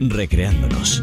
recreándonos.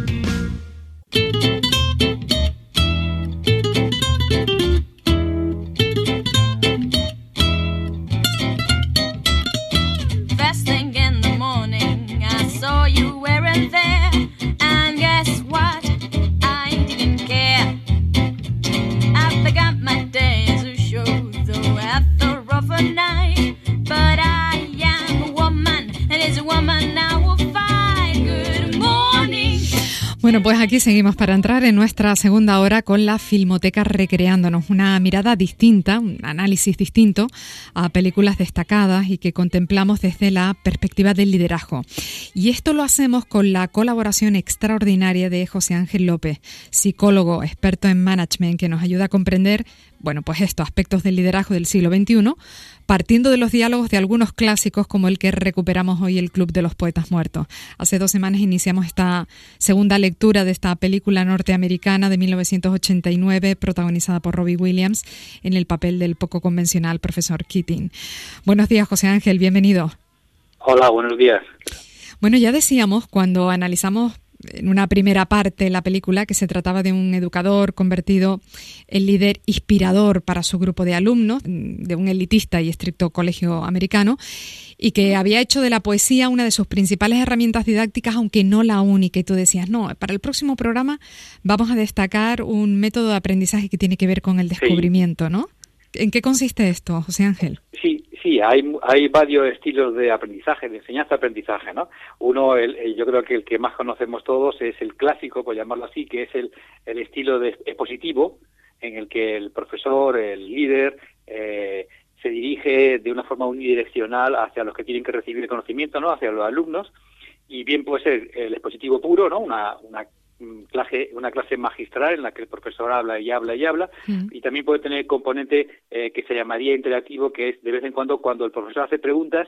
Aquí seguimos para entrar en nuestra segunda hora con la Filmoteca Recreándonos, una mirada distinta, un análisis distinto a películas destacadas y que contemplamos desde la perspectiva del liderazgo. Y esto lo hacemos con la colaboración extraordinaria de José Ángel López, psicólogo experto en management, que nos ayuda a comprender, bueno, pues estos aspectos del liderazgo del siglo XXI partiendo de los diálogos de algunos clásicos como el que recuperamos hoy el Club de los Poetas Muertos. Hace dos semanas iniciamos esta segunda lectura de esta película norteamericana de 1989 protagonizada por Robbie Williams en el papel del poco convencional profesor Keating. Buenos días, José Ángel, bienvenido. Hola, buenos días. Bueno, ya decíamos cuando analizamos en una primera parte la película que se trataba de un educador convertido en líder inspirador para su grupo de alumnos, de un elitista y estricto colegio americano, y que había hecho de la poesía una de sus principales herramientas didácticas, aunque no la única. Y tú decías, no, para el próximo programa vamos a destacar un método de aprendizaje que tiene que ver con el descubrimiento, ¿no? ¿En qué consiste esto, José Ángel? Sí, sí, hay, hay varios estilos de aprendizaje, de enseñanza-aprendizaje, ¿no? Uno, el, yo creo que el que más conocemos todos es el clásico, por llamarlo así, que es el, el estilo de, expositivo, en el que el profesor, el líder, eh, se dirige de una forma unidireccional hacia los que tienen que recibir el conocimiento, ¿no? Hacia los alumnos, y bien puede ser el expositivo puro, ¿no? Una, una clase, una clase magistral en la que el profesor habla y habla y habla, y también puede tener componente eh, que se llamaría interactivo, que es de vez en cuando cuando el profesor hace preguntas,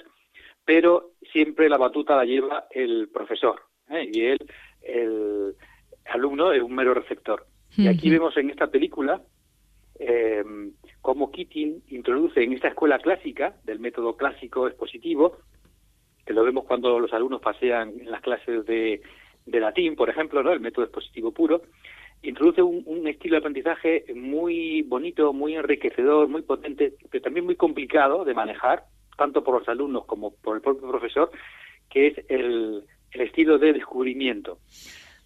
pero siempre la batuta la lleva el profesor, ¿eh? y él, el alumno, es un mero receptor. Y aquí vemos en esta película eh, cómo Keating introduce en esta escuela clásica, del método clásico expositivo, que lo vemos cuando los alumnos pasean en las clases de de latín, por ejemplo, ¿no? el método expositivo puro, introduce un, estilo de aprendizaje muy bonito, muy enriquecedor, muy potente, pero también muy complicado de manejar, tanto por los alumnos como por el propio profesor, que es el, el estilo de descubrimiento.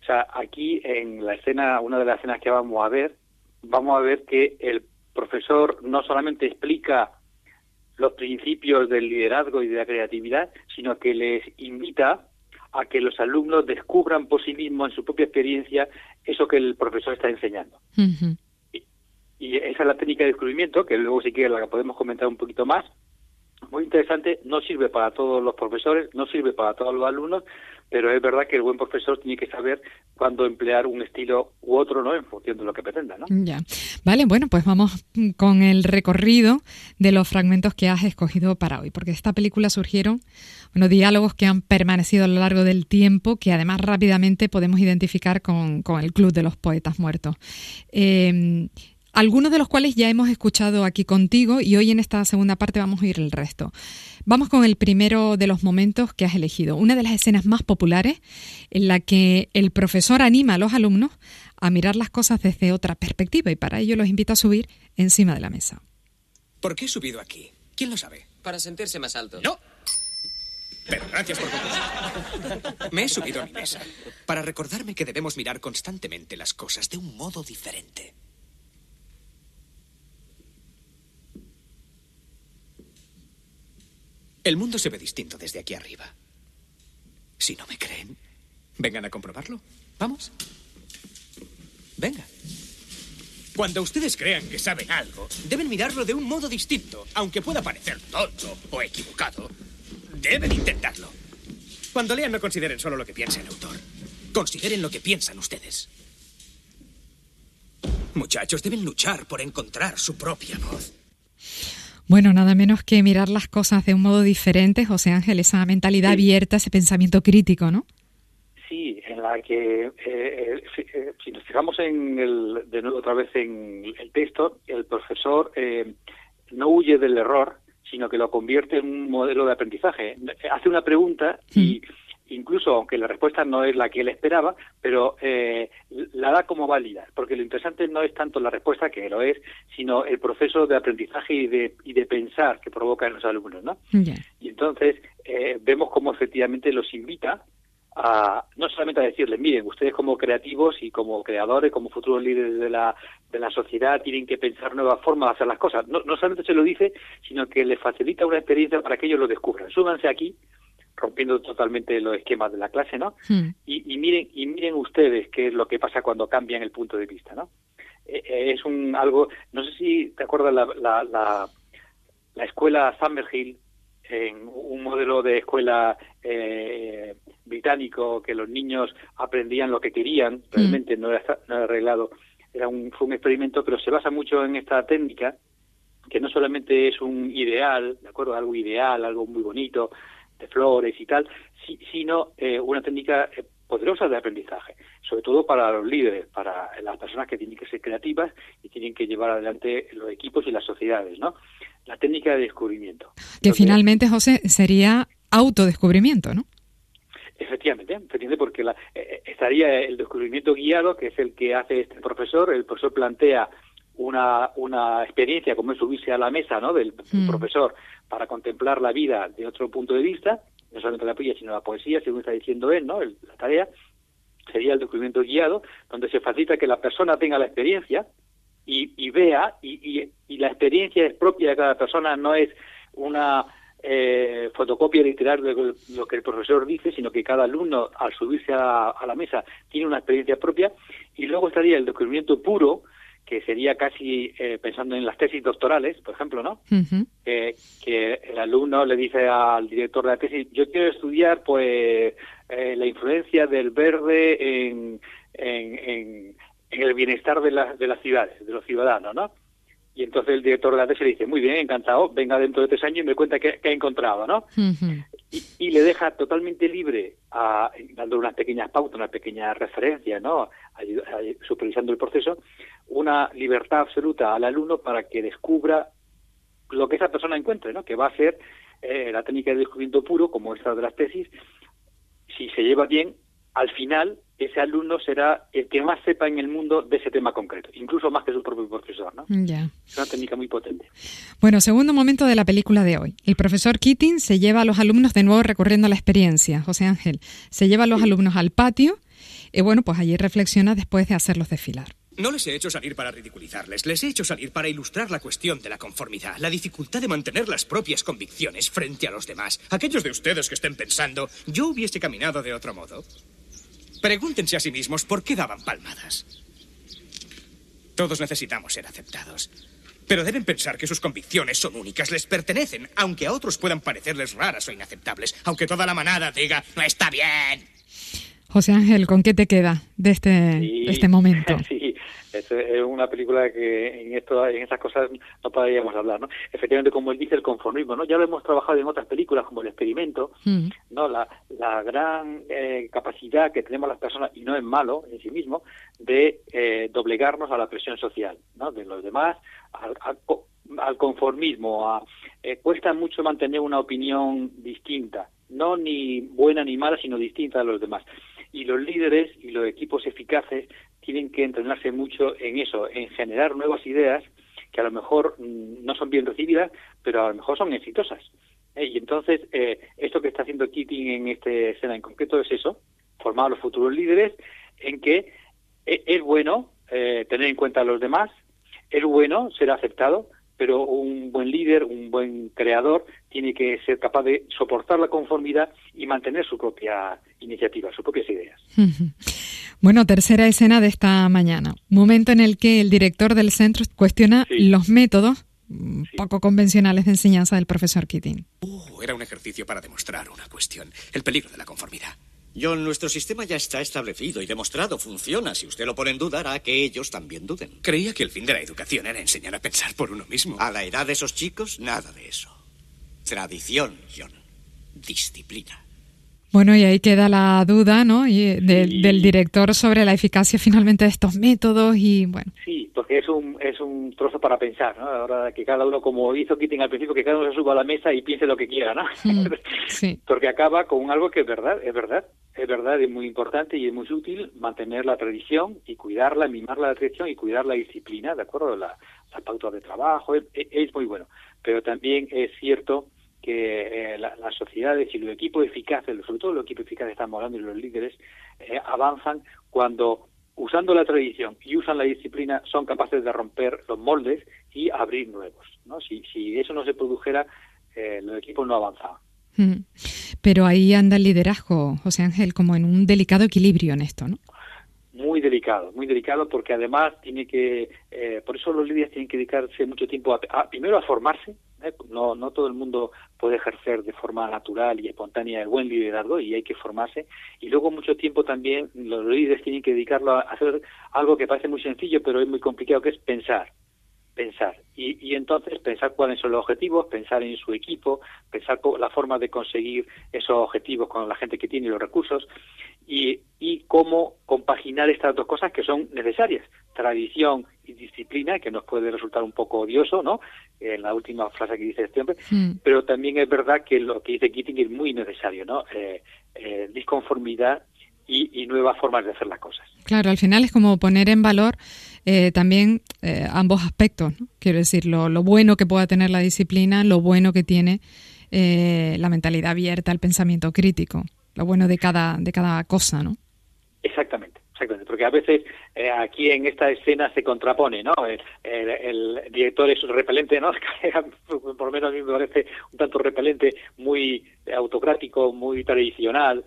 O sea, aquí en la escena, una de las escenas que vamos a ver, vamos a ver que el profesor no solamente explica los principios del liderazgo y de la creatividad, sino que les invita a que los alumnos descubran por sí mismos en su propia experiencia eso que el profesor está enseñando. y, y, esa es la técnica de descubrimiento, que luego si quieres la podemos comentar un poquito más. Muy interesante, no sirve para todos los profesores, no sirve para todos los alumnos, pero es verdad que el buen profesor tiene que saber cuándo emplear un estilo u otro, ¿no? En función de lo que pretenda, ¿no? Ya. Vale, bueno, pues vamos con el recorrido de los fragmentos que has escogido para hoy, porque de esta película surgieron unos diálogos que han permanecido a lo largo del tiempo, que además rápidamente podemos identificar con, con el Club de los Poetas Muertos. Eh, algunos de los cuales ya hemos escuchado aquí contigo y hoy en esta segunda parte vamos a oír el resto. Vamos con el primero de los momentos que has elegido, una de las escenas más populares en la que el profesor anima a los alumnos a mirar las cosas desde otra perspectiva y para ello los invita a subir encima de la mesa. ¿Por qué he subido aquí? ¿Quién lo sabe? Para sentirse más alto. ¡No! Pero gracias por contestar. Me he subido a mi mesa para recordarme que debemos mirar constantemente las cosas de un modo diferente. El mundo se ve distinto desde aquí arriba. Si no me creen, vengan a comprobarlo. Vamos. Venga. Cuando ustedes crean que saben algo, deben mirarlo de un modo distinto, aunque pueda parecer tonto o equivocado. Deben intentarlo. Cuando lean, no consideren solo lo que piensa el autor. Consideren lo que piensan ustedes. Muchachos, deben luchar por encontrar su propia voz. Bueno, nada menos que mirar las cosas de un modo diferente, José Ángel, esa mentalidad abierta, ese pensamiento crítico, ¿no? Sí, en la que, eh, eh, eh, si, nos fijamos en el, de nuevo otra vez en el texto, el profesor no huye del error, sino que lo convierte en un modelo de aprendizaje. Hace una pregunta y incluso aunque la respuesta no es la que él esperaba, pero eh, la da como válida, porque lo interesante no es tanto la respuesta, que lo es, sino el proceso de aprendizaje y de, y de pensar que provoca en los alumnos, ¿no? Y entonces eh, vemos cómo efectivamente los invita a, no solamente a decirles, miren, ustedes como creativos y como creadores, como futuros líderes de la, de la sociedad, tienen que pensar nuevas formas de hacer las cosas. No, no solamente se lo dice, sino que les facilita una experiencia para que ellos lo descubran. Súbanse aquí, rompiendo totalmente los esquemas de la clase, ¿no? Hmm. Y, miren y miren ustedes qué es lo que pasa cuando cambian el punto de vista, ¿no? Eh, eh, es un algo, no sé si te acuerdas la, la, la, la escuela Summerhill, en un modelo de escuela eh, británico que los niños aprendían lo que querían, hmm. realmente no, era, no era arreglado, era un, fue un experimento, pero se basa mucho en esta técnica que no solamente es un ideal, ¿de acuerdo? Algo ideal, algo muy bonito, de flores y tal, sino eh, una técnica eh, poderosa de aprendizaje, sobre todo para los líderes, para las personas que tienen que ser creativas y tienen que llevar adelante los equipos y las sociedades, ¿no? La técnica de descubrimiento. Que finalmente, José, sería autodescubrimiento, ¿no? Efectivamente, efectivamente porque la, eh, estaría el descubrimiento guiado, que es el que hace este profesor. El profesor plantea una, una experiencia como es subirse a la mesa ¿no? del, mm. profesor para contemplar la vida de otro punto de vista, no solamente la poesía, sino la poesía, según está diciendo él, ¿no? la tarea, sería el descubrimiento guiado, donde se facilita que la persona tenga la experiencia y, y vea, y, y, y, la experiencia es propia de cada persona, no es una eh, fotocopia literal de lo que el profesor dice, sino que cada alumno, al subirse a, a la mesa, tiene una experiencia propia, y luego estaría el descubrimiento puro, que sería casi eh, pensando en las tesis doctorales, por ejemplo, ¿no? que el alumno le dice al director de la tesis, yo quiero estudiar, pues, eh, la influencia del verde en, en, el bienestar de, de las ciudades, de los ciudadanos, ¿no? Y entonces el director de la tesis le dice, muy bien, encantado, venga dentro de tres años y me cuenta qué, ha encontrado, ¿no? y, le deja totalmente libre, a, dando unas pequeñas pautas, unas pequeñas referencias, ¿no? supervisando el proceso, una libertad absoluta al alumno para que descubra lo que esa persona encuentre, ¿no? Que va a ser eh, la técnica de descubrimiento puro, como esta de las tesis, si se lleva bien, al final ese alumno será el que más sepa en el mundo de ese tema concreto, incluso más que su propio profesor, ¿no? Ya. Es una técnica muy potente. Bueno, segundo momento de la película de hoy. El profesor Keating se lleva a los alumnos de nuevo recorriendo la experiencia, José Ángel. Se lleva a los alumnos al patio y bueno, pues allí reflexiona después de hacerlos desfilar. No les he hecho salir para ridiculizarles, les he hecho salir para ilustrar la cuestión de la conformidad, la dificultad de mantener las propias convicciones frente a los demás. Aquellos de ustedes que estén pensando, yo hubiese caminado de otro modo. Pregúntense a sí mismos por qué daban palmadas. Todos necesitamos ser aceptados. Pero deben pensar que sus convicciones son únicas, les pertenecen, aunque a otros puedan parecerles raras o inaceptables, aunque toda la manada diga, no está bien. José Ángel, ¿con qué te queda de este, este momento? Sí, es una película que en esto, en esas cosas no podríamos hablar, ¿no? Efectivamente, como él dice, el conformismo, ¿no? Ya lo hemos trabajado en otras películas, como El Experimento, mm. ¿no? La, la gran eh, capacidad que tenemos las personas, y no es malo en sí mismo, de eh, doblegarnos a la presión social, ¿no? De los demás, al, al, conformismo, a, eh, cuesta mucho mantener una opinión distinta, no ni buena ni mala, sino distinta a los demás y los líderes y los equipos eficaces tienen que entrenarse mucho en eso, en generar nuevas ideas que a lo mejor mm, no son bien recibidas, pero a lo mejor son exitosas. Eh, y entonces, eh, esto que está haciendo Keating en esta escena en concreto es eso, formar a los futuros líderes en que eh, es bueno tener en cuenta a los demás, es bueno ser aceptado, pero un buen líder, un buen creador, tiene que ser capaz de soportar la conformidad y mantener su propia iniciativa, sus propias ideas. Bueno, tercera escena de esta mañana. Momento en el que el director del centro cuestiona los métodos mm, poco convencionales de enseñanza del profesor Keating. Uh, era un ejercicio para demostrar una cuestión, el peligro de la conformidad. John, nuestro sistema ya está establecido y demostrado. Funciona. Si usted lo pone en duda, hará que ellos también duden. Creía que el fin de la educación era enseñar a pensar por uno mismo. A la edad de esos chicos, nada de eso. Tradición, John. Disciplina. Bueno, y ahí queda la duda, ¿no? Y del director sobre la eficacia finalmente de estos métodos y bueno. Sí, porque es un, es un trozo para pensar, ¿no? Ahora que cada uno, como hizo Keating al principio, que cada uno se suba a la mesa y piense lo que quiera, ¿no? Mm, sí. porque acaba con algo que es verdad, es verdad, es verdad, es muy importante y es muy útil mantener la tradición y cuidarla, mimar la tradición y cuidar la disciplina, ¿de acuerdo? La, la pauta de trabajo, es, es muy bueno. Pero también es cierto que eh, las sociedades y los equipos eficaces, sobre todo los equipos eficaces estamos hablando y los líderes, eh, avanzan cuando usando la tradición y usan la disciplina son capaces de romper los moldes y abrir nuevos. ¿no? Si, si eso no se produjera, eh, los equipos no avanzaban. Pero ahí anda el liderazgo, José Ángel, como en un delicado equilibrio en esto, ¿no? Muy delicado, muy delicado porque además tiene que, por eso los líderes tienen que dedicarse mucho tiempo a primero a formarse, ¿eh? No, no todo el mundo puede ejercer de forma natural y espontánea el buen liderazgo y hay que formarse. Y luego mucho tiempo también los líderes tienen que dedicarlo a hacer algo que parece muy sencillo pero es muy complicado, que es pensar pensar y, y, entonces pensar cuáles son los objetivos, pensar en su equipo, pensar la forma de conseguir esos objetivos con la gente que tiene los recursos y, y cómo compaginar estas dos cosas que son necesarias, tradición y disciplina, que nos puede resultar un poco odioso, ¿no? En la última frase que dice este hombre, hmm. pero también es verdad que lo que dice Keating es muy necesario, ¿no? Eh, eh, disconformidad y, nuevas formas de hacer las cosas. Claro, al final es como poner en valor eh, también ambos aspectos, ¿no? Quiero decir, lo, lo, bueno que pueda tener la disciplina, lo bueno que tiene la mentalidad abierta, el pensamiento crítico, lo bueno de cada, de cada cosa, ¿no? Exactamente porque a veces eh, aquí en esta escena se contrapone, ¿no? El, director es repelente, ¿no? Por lo menos a mí me parece un tanto repelente, muy autocrático, muy tradicional, ¿eh?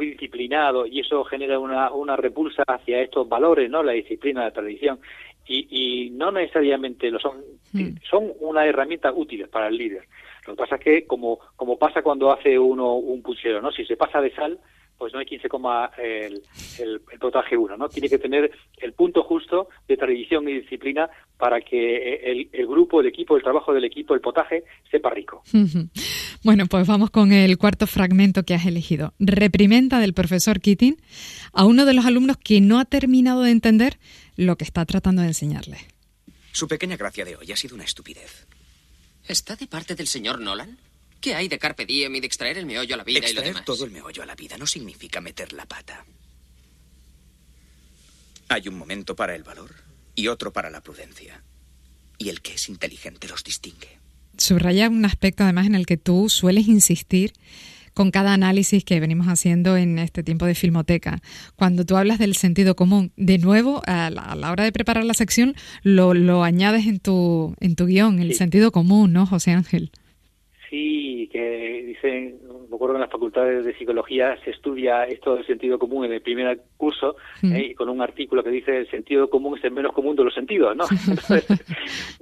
Muy disciplinado, y eso genera una, una repulsa hacia estos valores, ¿no? La disciplina, la tradición, y, y no necesariamente lo son, hmm. son una herramienta útil para el líder. Lo que pasa es que, como, como pasa cuando hace uno un puchero, ¿no? Si se pasa de sal, pues no hay quien se coma el, el, potaje uno, ¿no? Tiene que tener el punto justo de tradición y disciplina para que el, el, grupo, el equipo, el trabajo del equipo, el potaje, sepa rico. Bueno, pues vamos con el cuarto fragmento que has elegido. Reprimenda del profesor Keating a uno de los alumnos que no ha terminado de entender lo que está tratando de enseñarle. Su pequeña gracia de hoy ha sido una estupidez. ¿Está de parte del señor Nolan? ¿Qué hay de carpe diem y de extraer el meollo a la vida y lo demás? todo el meollo a la vida no significa meter la pata. Hay un momento para el valor y otro para la prudencia. Y el que es inteligente los distingue. Subraya un aspecto además en el que tú sueles insistir con cada análisis que venimos haciendo en este tiempo de filmoteca. Cuando tú hablas del sentido común, de nuevo, a la, hora de preparar la sección, lo, lo, añades en tu, en tu guion, el sentido común, ¿no, José Ángel? Que dicen, me acuerdo que en las facultades de psicología se estudia esto del sentido común en el primer curso, mm. ¿eh? y con un artículo que dice el sentido común es el menos común de los sentidos, ¿no?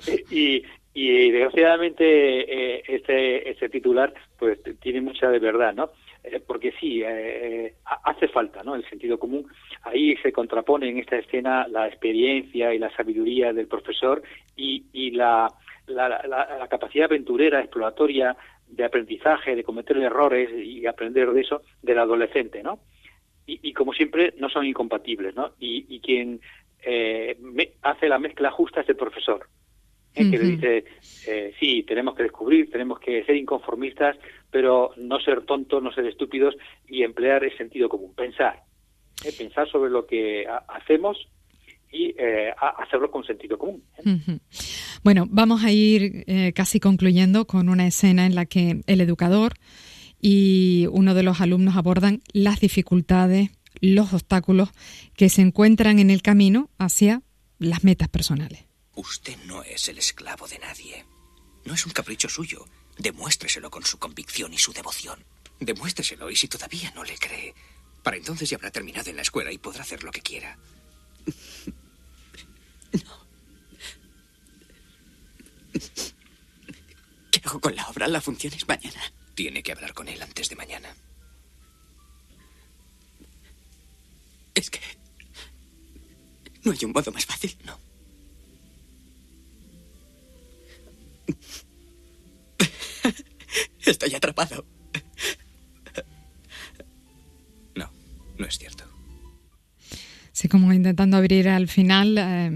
y, y desgraciadamente eh, este, este titular pues tiene mucha de verdad, ¿no? Eh, porque sí, hace falta, ¿no? El sentido común. Ahí se contrapone en esta escena la experiencia y la sabiduría del profesor y, y la la, capacidad aventurera, exploratoria, de aprendizaje, de cometer errores y aprender de eso del adolescente, ¿no? Y, como siempre, no son incompatibles, ¿no? Y, quien eh, hace la mezcla justa es el profesor, ¿eh? que le dice, eh, sí, tenemos que descubrir, tenemos que ser inconformistas, pero no ser tontos, no ser estúpidos y emplear el sentido común, pensar, pensar sobre lo que hacemos y eh, hacerlo con sentido común. Bueno, vamos a ir eh, casi concluyendo con una escena en la que el educador y uno de los alumnos abordan las dificultades, los obstáculos que se encuentran en el camino hacia las metas personales. Usted no es el esclavo de nadie. No es un capricho suyo. Demuéstreselo con su convicción y su devoción. Demuéstreselo y si todavía no le cree, para entonces ya habrá terminado en la escuela y podrá hacer lo que quiera. No. ¿Qué hago con la obra? La función es mañana. Tiene que hablar con él antes de mañana. Es que... No hay un modo más fácil, ¿no? Estoy atrapado. Como intentando abrir al final eh,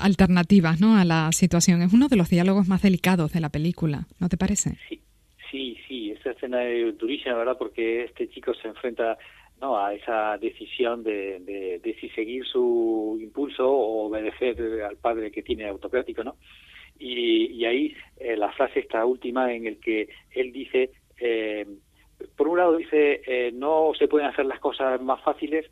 alternativas ¿no? a la situación. Es uno de los diálogos más delicados de la película, ¿no te parece? Sí, sí, sí. Esa escena es durísima, ¿verdad? Porque este chico se enfrenta ¿no? a esa decisión de, de, si seguir su impulso o obedecer al padre que tiene autocrático, ¿no? Y, ahí eh, la frase esta última en el que él dice, eh, por un lado dice, eh, no se pueden hacer las cosas más fáciles,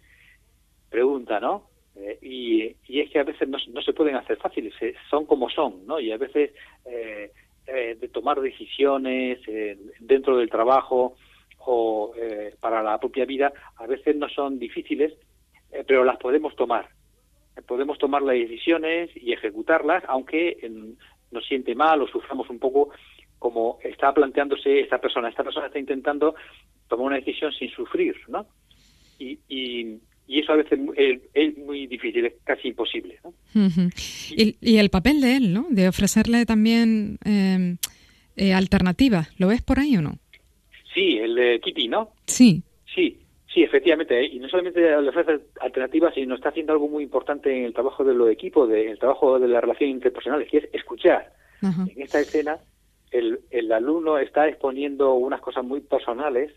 pregunta, ¿no? Eh, y, y, es que a veces no, no se pueden hacer fáciles, eh, son como son, ¿no? Y a veces eh, de tomar decisiones dentro del trabajo o para la propia vida, a veces no son difíciles, pero las podemos tomar. Podemos tomar las decisiones y ejecutarlas, aunque nos siente mal o suframos un poco como está planteándose esta persona. Esta persona está intentando tomar una decisión sin sufrir, ¿no? Y, y, y eso a veces es, muy difícil, es casi imposible. ¿no? y, el papel de él, ¿no? De ofrecerle también em, eh, alternativas, ¿lo ves por ahí o no? Sí, el de Kitty, ¿no? Sí. Sí, sí, efectivamente. ¿eh? Y no solamente le ofrece alternativas, sino está haciendo algo muy importante en el trabajo de los equipos, de, en el trabajo de la relación interpersonal, que es escuchar. En esta escena, el, el alumno está exponiendo unas cosas muy personales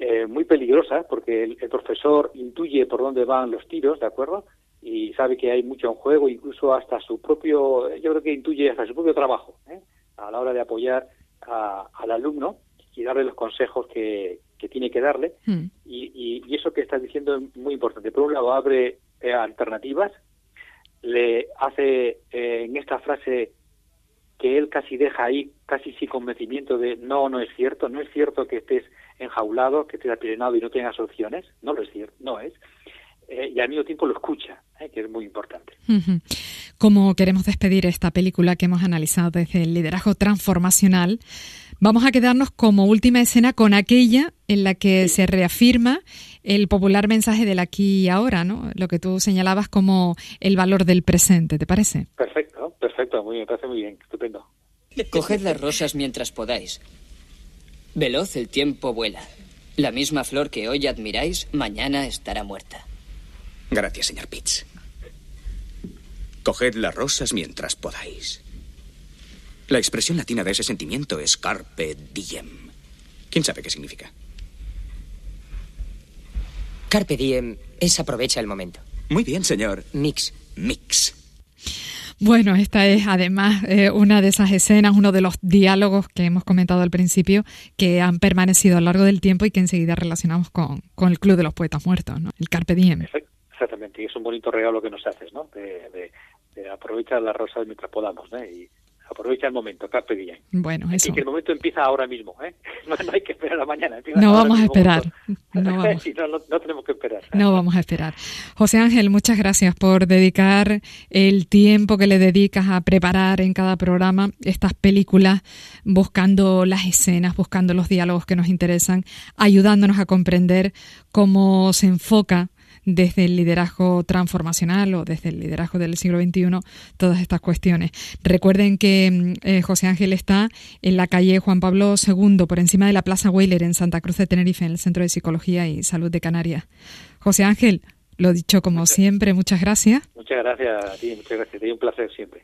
eh, muy peligrosa porque el, profesor intuye por dónde van los tiros, ¿de acuerdo? Y sabe que hay mucho en juego, incluso hasta su propio, yo creo que intuye hasta su propio trabajo, ¿eh? a la hora de apoyar al alumno y darle los consejos que, que tiene que darle. Hmm. Y, y, eso que estás diciendo es muy importante. Por un lado, abre eh, alternativas, le hace en esta frase que él casi deja ahí, casi sin convencimiento de no, no es cierto, no es cierto que estés enjaulado, que estés apirenado y no tengas opciones, no lo es cierto, no es. Eh, y al mismo tiempo lo escucha, eh, que es muy importante. Como queremos despedir esta película que hemos analizado desde el liderazgo transformacional, vamos a quedarnos como última escena con aquella en la que se reafirma el popular mensaje del aquí y ahora, ¿no? Lo que tú señalabas como el valor del presente, ¿te parece? Perfecto, perfecto, muy, me parece muy bien, estupendo. Coged las rosas mientras podáis. Veloz el tiempo vuela. La misma flor que hoy admiráis, mañana estará muerta. Gracias, señor Pitts. Coged las rosas mientras podáis. La expresión latina de ese sentimiento es carpe diem. ¿Quién sabe qué significa? Carpe diem es aprovecha el momento. Muy bien, señor. Mix. Mix. Bueno, esta es además eh, una de esas escenas, uno de los diálogos que hemos comentado al principio, que han permanecido a lo largo del tiempo y que enseguida relacionamos con, con el Club de los Poetas Muertos, ¿no? el Carpe Diem. Exactamente, y es un bonito regalo que nos haces, ¿no? De, de, de aprovechar las rosas mientras podamos, ¿no? Aprovecha el momento, carpe diem. Bueno, eso. Y que el momento empieza ahora mismo, ¿eh? No, hay que esperar a la mañana. No vamos a esperar. No, vamos. no, tenemos que esperar. No vamos a esperar. José Ángel, muchas gracias por dedicar el tiempo que le dedicas a preparar en cada programa estas películas, buscando las escenas, buscando los diálogos que nos interesan, ayudándonos a comprender cómo se enfoca desde el liderazgo transformacional o desde el liderazgo del siglo XXI todas estas cuestiones. Recuerden que mm, eh, José Ángel está en la calle Juan Pablo II, por encima de la Plaza Weiler en Santa Cruz de Tenerife, en el Centro de Psicología y Salud de Canarias. José Ángel, lo dicho como siempre, muchas gracias. Muchas gracias a ti, muchas gracias. Te un placer siempre.